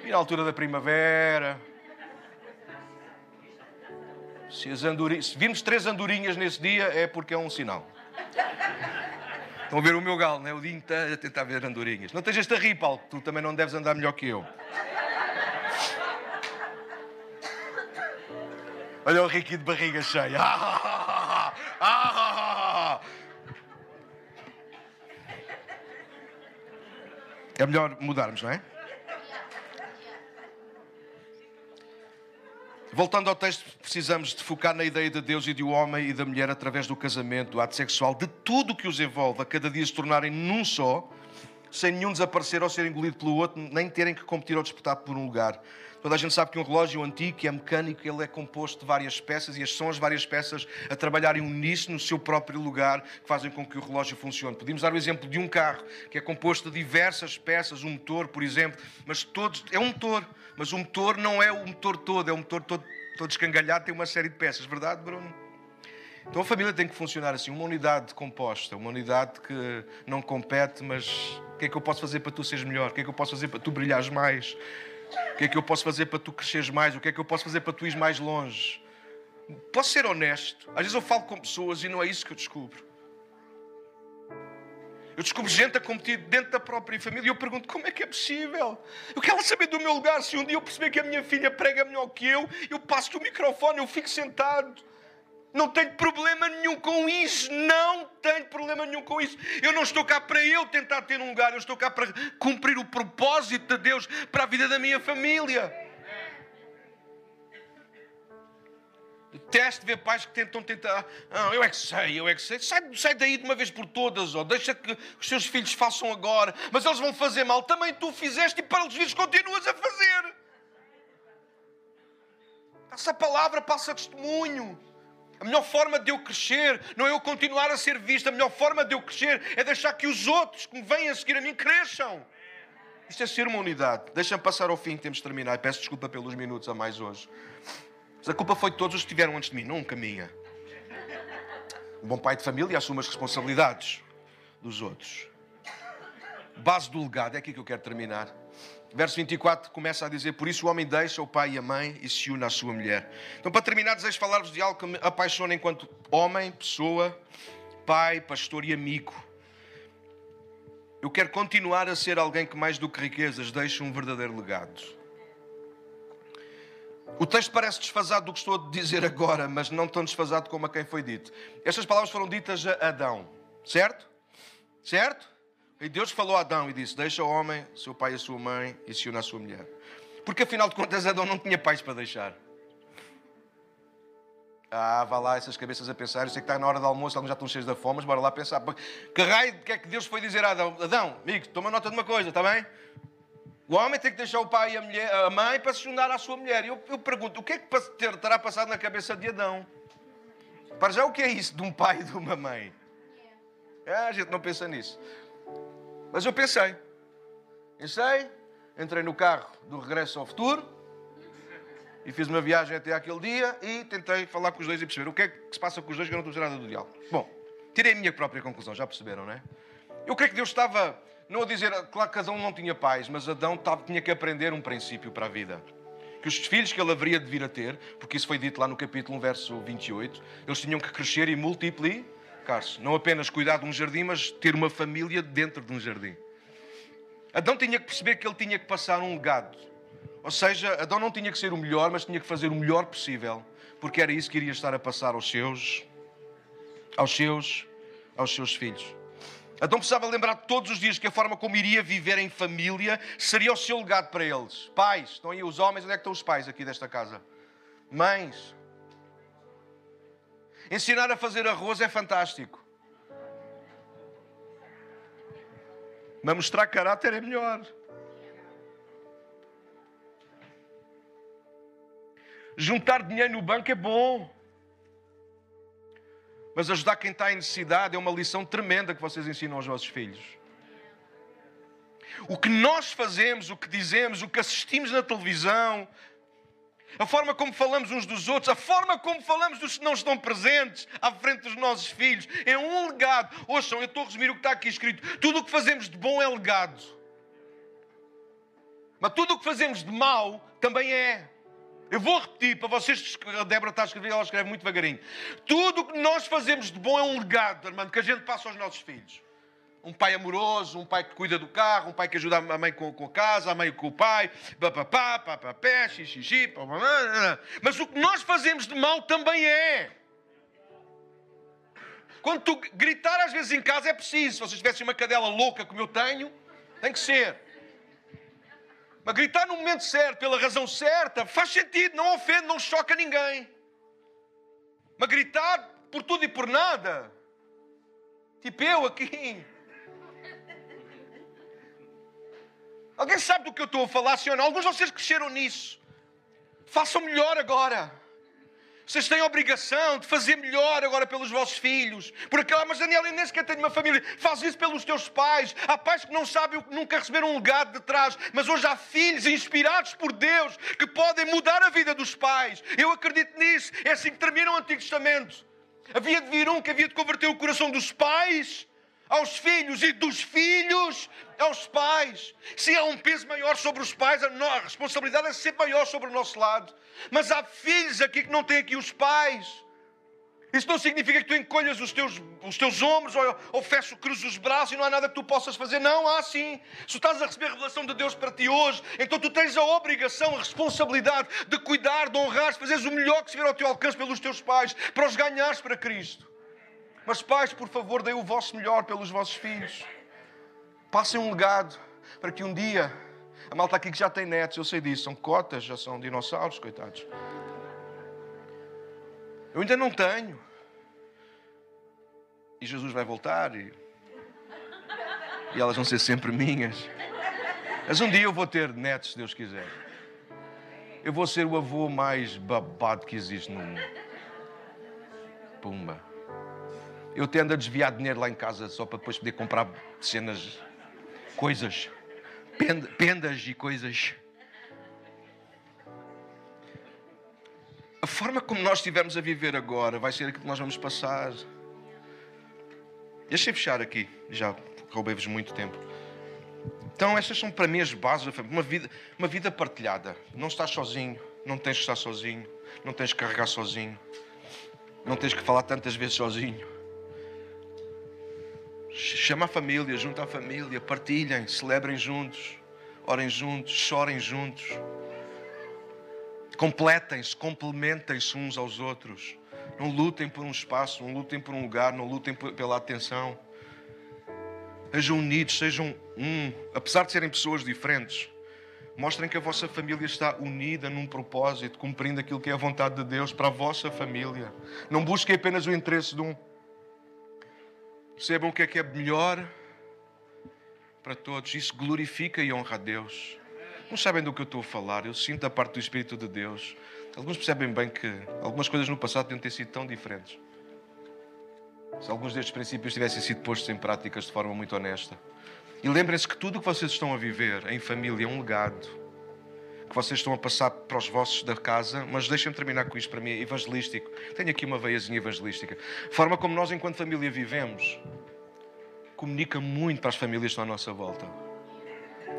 E na altura da primavera, se, as andorinhas, se vimos três andorinhas nesse dia, é porque é um sinal. Estão a ver o meu galo, né? o dia inteiro a tentar ver andorinhas. Não estejas a rir, Paulo, tu também não deves andar melhor que eu. Olha o Ricky de barriga cheia. É melhor mudarmos, não é? Voltando ao texto, precisamos de focar na ideia de Deus e do homem e da mulher através do casamento, do ato sexual, de tudo o que os envolve, a cada dia se tornarem num só, sem nenhum desaparecer ou ser engolido pelo outro, nem terem que competir ou disputar por um lugar. Toda a gente sabe que um relógio antigo, é mecânico, ele é composto de várias peças e são as várias peças a trabalharem uníssono no seu próprio lugar que fazem com que o relógio funcione. Podemos dar o exemplo de um carro que é composto de diversas peças, um motor, por exemplo, mas todos é um motor mas o motor não é o motor todo, é o motor todo, todo escangalhado, tem uma série de peças, verdade, Bruno? Então a família tem que funcionar assim, uma unidade composta, uma unidade que não compete, mas o que é que eu posso fazer para tu seres melhor? O que é que eu posso fazer para tu brilhares mais? O que é que eu posso fazer para tu cresceres mais? O que é que eu posso fazer para tu ires mais longe? Posso ser honesto? Às vezes eu falo com pessoas e não é isso que eu descubro. Eu descubro gente a competir dentro da própria família e eu pergunto como é que é possível? Eu quero saber do meu lugar. Se um dia eu perceber que a minha filha prega melhor que eu, eu passo-lhe o microfone, eu fico sentado. Não tenho problema nenhum com isso. Não tenho problema nenhum com isso. Eu não estou cá para eu tentar ter um lugar. Eu estou cá para cumprir o propósito de Deus para a vida da minha família. Detesto ver pais que tentam tentar. Ah, eu é que sei, eu é que sei. Sai, sai daí de uma vez por todas, ó. deixa que os seus filhos façam agora. Mas eles vão fazer mal. Também tu fizeste e para os filhos continuas a fazer. Essa palavra passa testemunho. A melhor forma de eu crescer não é eu continuar a ser visto. A melhor forma de eu crescer é deixar que os outros que me vêm a seguir a mim cresçam. Isto é ser uma unidade. Deixa-me passar ao fim, temos de terminar. Peço desculpa pelos minutos a mais hoje. Mas a culpa foi de todos os que estiveram antes de mim, nunca minha. Um bom pai de família assume as responsabilidades dos outros. Base do legado, é aqui que eu quero terminar. Verso 24 começa a dizer: Por isso o homem deixa o pai e a mãe e se une à sua mulher. Então, para terminar, desejo falar-vos de algo que me apaixona enquanto homem, pessoa, pai, pastor e amigo. Eu quero continuar a ser alguém que, mais do que riquezas, deixe um verdadeiro legado. O texto parece desfasado do que estou a dizer agora, mas não tão desfasado como a quem foi dito. Estas palavras foram ditas a Adão, certo? Certo? E Deus falou a Adão e disse: Deixa o homem, seu pai e a sua mãe, e se une à sua mulher. Porque afinal de contas, Adão não tinha pais para deixar. Ah, vá lá essas cabeças a pensar. Eu sei que está na hora do almoço, alguns já estão cheios da fome, mas bora lá pensar. Que raio, que é que Deus foi dizer a Adão? Adão, amigo, toma nota de uma coisa, está bem? O homem tem que deixar o pai e a, mulher, a mãe para se juntar à sua mulher. Eu, eu pergunto, o que é que terá passado na cabeça de Adão? Para já, o que é isso de um pai e de uma mãe? É, a gente não pensa nisso. Mas eu pensei. Pensei, entrei no carro do regresso ao futuro e fiz uma viagem até aquele dia e tentei falar com os dois e perceber o que é que se passa com os dois que eu não estou nada do diálogo. Bom, tirei a minha própria conclusão, já perceberam, não é? Eu creio que Deus estava não a dizer, claro que Adão não tinha pais, mas Adão tinha que aprender um princípio para a vida. que os filhos que ele haveria de vir a ter, porque isso foi dito lá no capítulo 1, verso 28, eles tinham que crescer e multiplicar-se. Não apenas cuidar de um jardim, mas ter uma família dentro de um jardim. Adão tinha que perceber que ele tinha que passar um legado. Ou seja, Adão não tinha que ser o melhor, mas tinha que fazer o melhor possível, porque era isso que iria estar a passar aos seus, aos seus, aos seus filhos. Adão precisava lembrar todos os dias que a forma como iria viver em família seria o seu legado para eles. Pais, estão aí os homens, onde é que estão os pais aqui desta casa? Mães. Ensinar a fazer arroz é fantástico. Mas mostrar caráter é melhor. Juntar dinheiro no banco é bom. Mas ajudar quem está em necessidade é uma lição tremenda que vocês ensinam aos vossos filhos. O que nós fazemos, o que dizemos, o que assistimos na televisão, a forma como falamos uns dos outros, a forma como falamos dos que não estão presentes à frente dos nossos filhos, é um legado. Ouçam, eu estou a resumir o que está aqui escrito. Tudo o que fazemos de bom é legado. Mas tudo o que fazemos de mal também é. Eu vou repetir para vocês, a Débora está a escrever, ela escreve muito devagarinho. Tudo o que nós fazemos de bom é um legado, irmão, que a gente passa aos nossos filhos. Um pai amoroso, um pai que cuida do carro, um pai que ajuda a mãe com, com a casa, a mãe com o pai, papapá, papapé, xixi, papapá. Mas o que nós fazemos de mal também é. Quando tu gritar às vezes em casa é preciso. Se vocês tivessem uma cadela louca como eu tenho, tem que ser. Mas gritar no momento certo, pela razão certa, faz sentido, não ofende, não choca ninguém. Mas gritar por tudo e por nada, tipo eu aqui. Alguém sabe do que eu estou a falar, senhor? Alguns de vocês cresceram nisso. Façam melhor agora. Vocês têm a obrigação de fazer melhor agora pelos vossos filhos. Por aquela, mas Daniel, eu nem sequer tenho uma família. Faz isso pelos teus pais. Há pais que não sabem nunca receberam um legado de trás. Mas hoje há filhos inspirados por Deus que podem mudar a vida dos pais. Eu acredito nisso. É assim que termina o Antigo Testamento. Havia de vir um que havia de converter o coração dos pais aos filhos e dos filhos aos pais. Se há um peso maior sobre os pais, a responsabilidade é ser maior sobre o nosso lado. Mas há filhos aqui que não têm aqui os pais. Isso não significa que tu encolhas os teus, os teus ombros ou, ou feches, cruzes os braços e não há nada que tu possas fazer. Não, há sim. Se tu estás a receber a revelação de Deus para ti hoje, então tu tens a obrigação, a responsabilidade de cuidar, de honrar, de fazeres o melhor que vier ao teu alcance pelos teus pais, para os ganhares para Cristo. Mas pais, por favor, deem o vosso melhor pelos vossos filhos. Passem um legado para que um dia a malta aqui que já tem netos, eu sei disso, são cotas, já são dinossauros, coitados. Eu ainda não tenho. E Jesus vai voltar e, e elas vão ser sempre minhas. Mas um dia eu vou ter netos, se Deus quiser. Eu vou ser o avô mais babado que existe no mundo. Pumba. Eu tendo a desviar dinheiro lá em casa só para depois poder comprar cenas, coisas pendas e coisas. A forma como nós estivermos a viver agora vai ser aquilo que nós vamos passar. Deixem fechar aqui, já roubei-vos muito tempo. Então, estas são para mim as bases da família. Uma vida, uma vida partilhada. Não estás sozinho, não tens que estar sozinho, não tens que carregar sozinho, não tens que falar tantas vezes sozinho. Chama a família, junta a família, partilhem, celebrem juntos, orem juntos, chorem juntos. Completem-se, complementem-se uns aos outros. Não lutem por um espaço, não lutem por um lugar, não lutem pela atenção. Sejam unidos, sejam um. Apesar de serem pessoas diferentes, mostrem que a vossa família está unida num propósito, cumprindo aquilo que é a vontade de Deus para a vossa família. Não busquem apenas o interesse de um. Percebam o que é que é melhor para todos. Isso glorifica e honra a Deus. Não sabem do que eu estou a falar. Eu sinto a parte do Espírito de Deus. Alguns percebem bem que algumas coisas no passado deviam ter sido tão diferentes. Se alguns destes princípios tivessem sido postos em práticas de forma muito honesta. E lembrem-se que tudo o que vocês estão a viver em família é um legado que vocês estão a passar para os vossos da casa, mas deixem-me terminar com isto para mim, evangelístico. Tenho aqui uma veiazinha evangelística. A forma como nós, enquanto família, vivemos, comunica muito para as famílias que estão à nossa volta.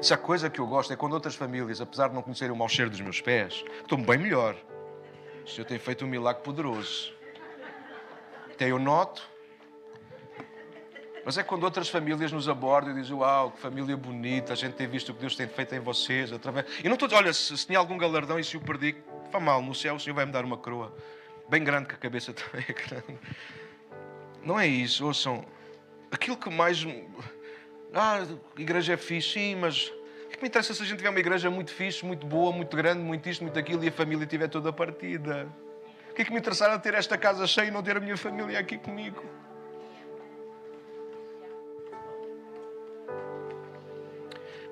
Se a coisa que eu gosto é quando outras famílias, apesar de não conhecerem o mau cheiro dos meus pés, estão bem melhor. O Senhor tem feito um milagre poderoso. Até eu noto. Mas é quando outras famílias nos abordam e dizem: Uau, que família bonita, a gente tem visto o que Deus tem feito em vocês. Através... E não dizer, olha, se, se tinha algum galardão e se o perdi, faz mal, no céu o Senhor vai me dar uma coroa. Bem grande, que a cabeça também é grande. Não é isso, ouçam. Aquilo que mais. Ah, igreja é fixe, sim, mas o que me interessa se a gente tiver uma igreja muito fixe, muito boa, muito grande, muito isto, muito aquilo e a família estiver toda partida? O que é que me interessará ter esta casa cheia e não ter a minha família aqui comigo?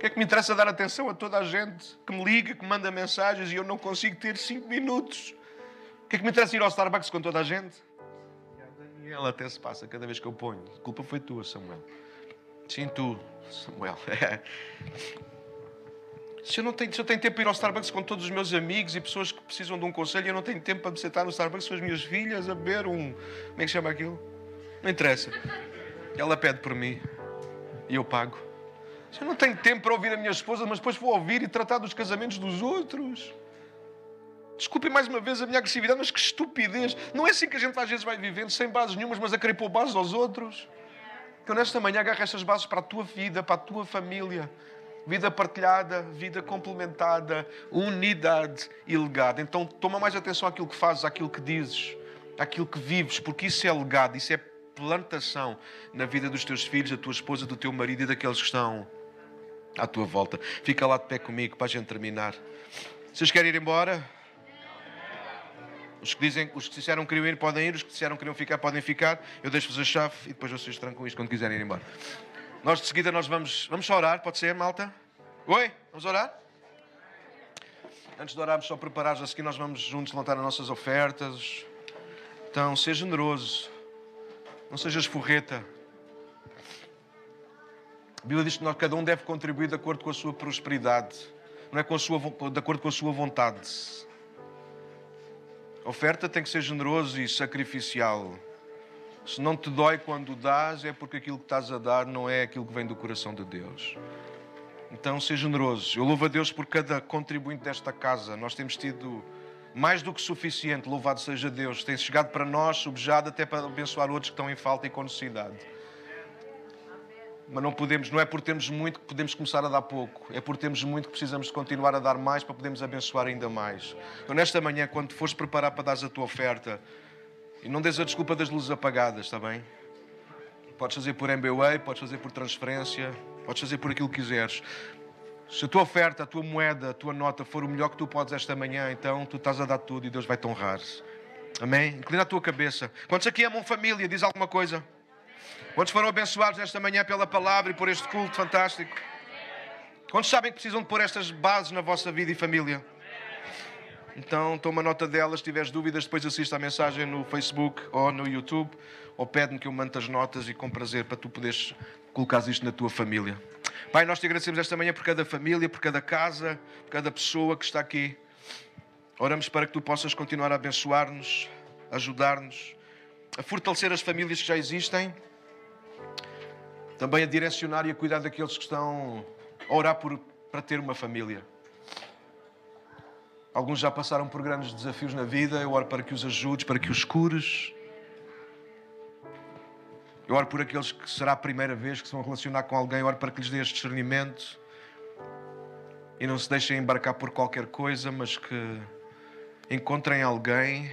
Que é que me interessa dar atenção a toda a gente que me liga, que me manda mensagens e eu não consigo ter cinco minutos? O que é que me interessa ir ao Starbucks com toda a gente? E ela até se passa cada vez que eu ponho. A culpa foi tua, Samuel. Sim, tu, Samuel. Se eu, não tenho, se eu tenho tempo para ir ao Starbucks com todos os meus amigos e pessoas que precisam de um conselho, eu não tenho tempo para me sentar no Starbucks com as minhas filhas a beber um. Como é que chama aquilo? Não interessa. Ela pede por mim e eu pago. Eu não tenho tempo para ouvir a minha esposa, mas depois vou ouvir e tratar dos casamentos dos outros. Desculpem mais uma vez a minha agressividade, mas que estupidez. Não é assim que a gente às vezes vai vivendo, sem bases nenhumas, mas a querer pôr bases aos outros. Que eu nesta manhã agarro estas bases para a tua vida, para a tua família vida partilhada, vida complementada, unidade e legado. Então toma mais atenção àquilo que fazes, àquilo que dizes, àquilo que vives, porque isso é legado, isso é plantação na vida dos teus filhos, da tua esposa, do teu marido e daqueles que estão à tua volta. Fica lá de pé comigo para a gente terminar. Vocês querem ir embora? Os que, dizem, os que disseram que queriam ir podem ir, os que disseram que queriam ficar podem ficar. Eu deixo-vos a chave e depois vocês isto quando quiserem ir embora. Nós de seguida nós vamos, vamos só orar, pode ser, malta? Oi? Vamos orar? Antes de orarmos, só preparados, a seguir nós vamos juntos levantar as nossas ofertas. Então, seja generoso. Não sejas forreta. A Bíblia diz que nós, cada um deve contribuir de acordo com a sua prosperidade. Não é com a sua, de acordo com a sua vontade. A oferta tem que ser generoso e sacrificial. Se não te dói quando dás, é porque aquilo que estás a dar não é aquilo que vem do coração de Deus. Então, seja generoso. Eu louvo a Deus por cada contribuinte desta casa. Nós temos tido mais do que suficiente. Louvado seja Deus. Tem chegado para nós, subjado até para abençoar outros que estão em falta e com necessidade. Mas não podemos, não é por termos muito que podemos começar a dar pouco. É por termos muito que precisamos de continuar a dar mais para podermos abençoar ainda mais. Então, nesta manhã, quando fores preparar para dar a tua oferta, e não des a desculpa das luzes apagadas, está bem? Podes fazer por MBWay, podes fazer por transferência, podes fazer por aquilo que quiseres. Se a tua oferta, a tua moeda, a tua nota for o melhor que tu podes esta manhã, então tu estás a dar tudo e Deus vai te honrar. Amém? Inclina a tua cabeça. Quantos aqui amam família? Diz alguma coisa? Quantos foram abençoados esta manhã pela palavra e por este culto fantástico? Quantos sabem que precisam de pôr estas bases na vossa vida e família? Então toma nota delas. Se tiveres dúvidas, depois assista a mensagem no Facebook ou no YouTube. Ou pede-me que eu mande as notas e com prazer para tu poderes colocar isto na tua família. Pai, nós te agradecemos esta manhã por cada família, por cada casa, por cada pessoa que está aqui. Oramos para que tu possas continuar a abençoar-nos, ajudar-nos, a fortalecer as famílias que já existem, também a direcionar e a cuidar daqueles que estão a orar por, para ter uma família. Alguns já passaram por grandes desafios na vida. Eu oro para que os ajudes, para que os cures. Eu oro por aqueles que será a primeira vez que se vão relacionar com alguém. Eu oro para que lhes dê este discernimento. E não se deixem embarcar por qualquer coisa, mas que encontrem alguém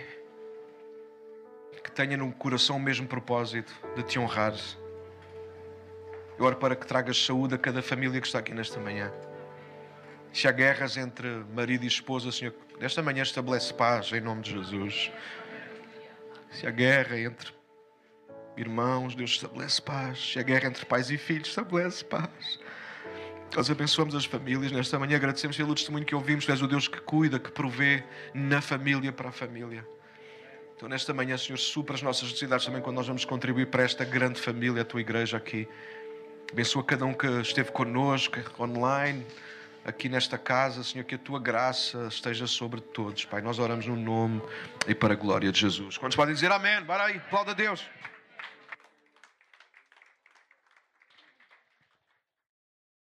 que tenha no coração o mesmo propósito de te honrar. Eu oro para que tragas saúde a cada família que está aqui nesta manhã. Se há guerras entre marido e esposa, Senhor, nesta manhã estabelece paz em nome de Jesus. Se há guerra entre irmãos, Deus estabelece paz. Se há guerra entre pais e filhos, estabelece paz. Nós abençoamos as famílias nesta manhã, agradecemos pelo testemunho que ouvimos. Tu és o Deus que cuida, que provê na família para a família. Então, nesta manhã, Senhor, supra as nossas necessidades também quando nós vamos contribuir para esta grande família, a tua igreja aqui. Abençoa cada um que esteve connosco, online aqui nesta casa, Senhor, que a tua graça esteja sobre todos, Pai. Nós oramos no nome e para a glória de Jesus. Quantos podem dizer amém? Bora aí, aplauda a Deus.